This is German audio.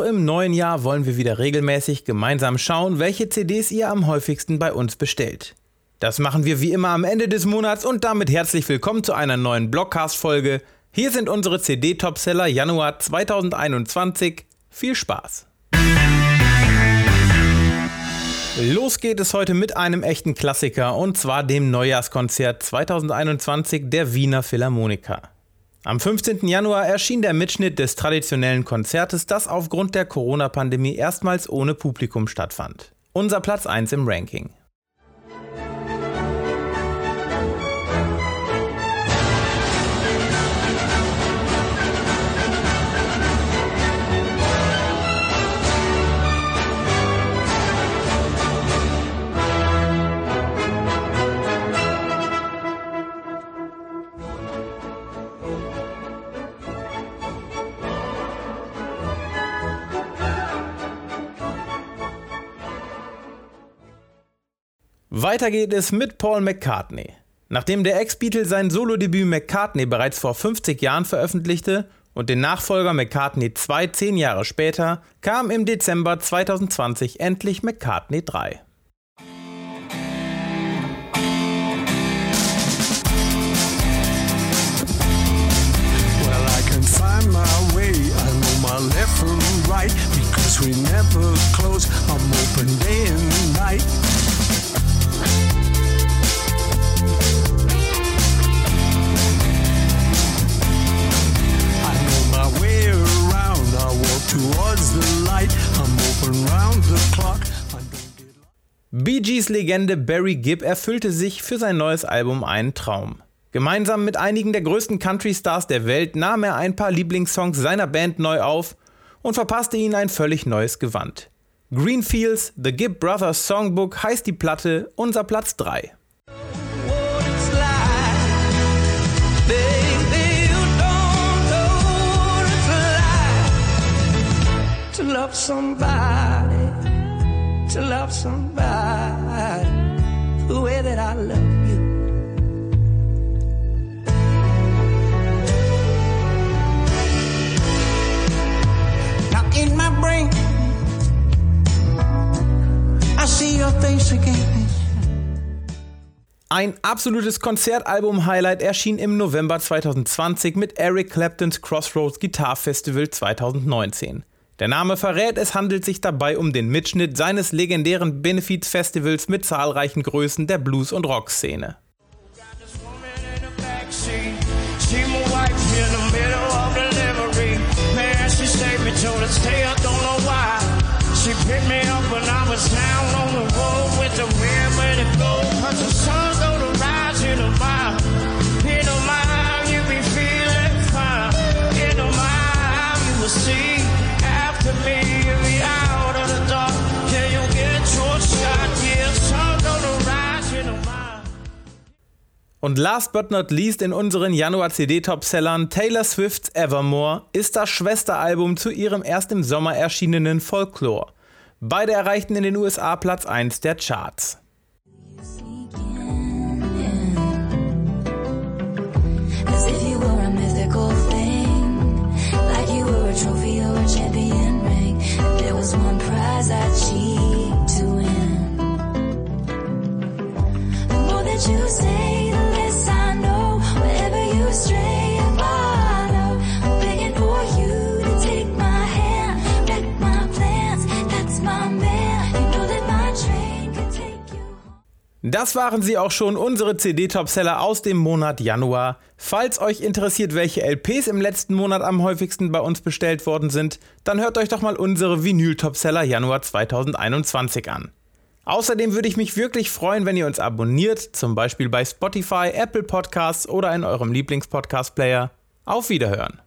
Auch im neuen Jahr wollen wir wieder regelmäßig gemeinsam schauen, welche CDs ihr am häufigsten bei uns bestellt. Das machen wir wie immer am Ende des Monats und damit herzlich willkommen zu einer neuen Blogcast-Folge. Hier sind unsere CD-Topseller Januar 2021. Viel Spaß! Los geht es heute mit einem echten Klassiker und zwar dem Neujahrskonzert 2021 der Wiener Philharmoniker. Am 15. Januar erschien der Mitschnitt des traditionellen Konzertes, das aufgrund der Corona-Pandemie erstmals ohne Publikum stattfand. Unser Platz 1 im Ranking. Weiter geht es mit Paul McCartney. Nachdem der Ex-Beatle sein Solodebüt McCartney bereits vor 50 Jahren veröffentlichte und den Nachfolger McCartney 2 zehn Jahre später, kam im Dezember 2020 endlich McCartney 3. left Bee Gees Legende Barry Gibb erfüllte sich für sein neues Album einen Traum. Gemeinsam mit einigen der größten Country-Stars der Welt nahm er ein paar Lieblingssongs seiner Band neu auf und verpasste ihnen ein völlig neues Gewand. Greenfields The Gibb Brothers Songbook heißt die Platte unser Platz 3. love somebody, to love somebody the way that I love you. Now in my brain, I see your face again. Ein absolutes Konzertalbum-Highlight erschien im November 2020 mit Eric Claptons Crossroads Guitar Festival 2019. Der Name verrät, es handelt sich dabei um den Mitschnitt seines legendären Benefiz-Festivals mit zahlreichen Größen der Blues- und Rockszene. She picked me up when I was down on the road with the river to go. Cause the sun Und last but not least in unseren Januar-CD-Topsellern Taylor Swift's Evermore ist das Schwesteralbum zu ihrem erst im Sommer erschienenen Folklore. Beide erreichten in den USA Platz 1 der Charts. you say Das waren sie auch schon, unsere CD-Topseller aus dem Monat Januar. Falls euch interessiert, welche LPs im letzten Monat am häufigsten bei uns bestellt worden sind, dann hört euch doch mal unsere Vinyl-Topseller Januar 2021 an. Außerdem würde ich mich wirklich freuen, wenn ihr uns abonniert, zum Beispiel bei Spotify, Apple Podcasts oder in eurem Lieblingspodcast-Player. Auf Wiederhören!